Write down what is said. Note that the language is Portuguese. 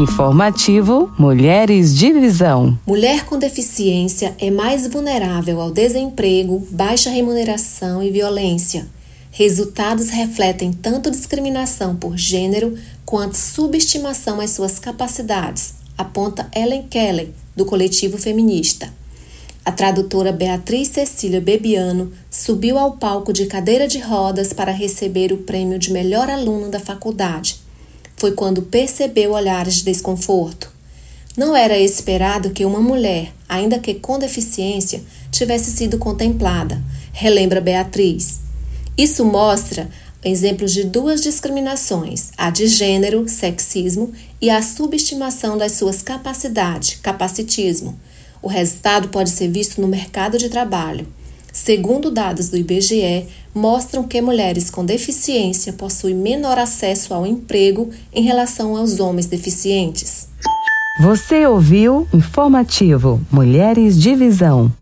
Informativo Mulheres de Visão. Mulher com deficiência é mais vulnerável ao desemprego, baixa remuneração e violência. Resultados refletem tanto discriminação por gênero quanto subestimação às suas capacidades, aponta Ellen Keller, do coletivo feminista. A tradutora Beatriz Cecília Bebiano subiu ao palco de cadeira de rodas para receber o prêmio de melhor aluno da faculdade. Foi quando percebeu olhares de desconforto. Não era esperado que uma mulher, ainda que com deficiência, tivesse sido contemplada, relembra Beatriz. Isso mostra exemplos de duas discriminações, a de gênero, sexismo, e a subestimação das suas capacidades, capacitismo. O resultado pode ser visto no mercado de trabalho. Segundo dados do IBGE, mostram que mulheres com deficiência possuem menor acesso ao emprego em relação aos homens deficientes. Você ouviu Informativo Mulheres de Visão.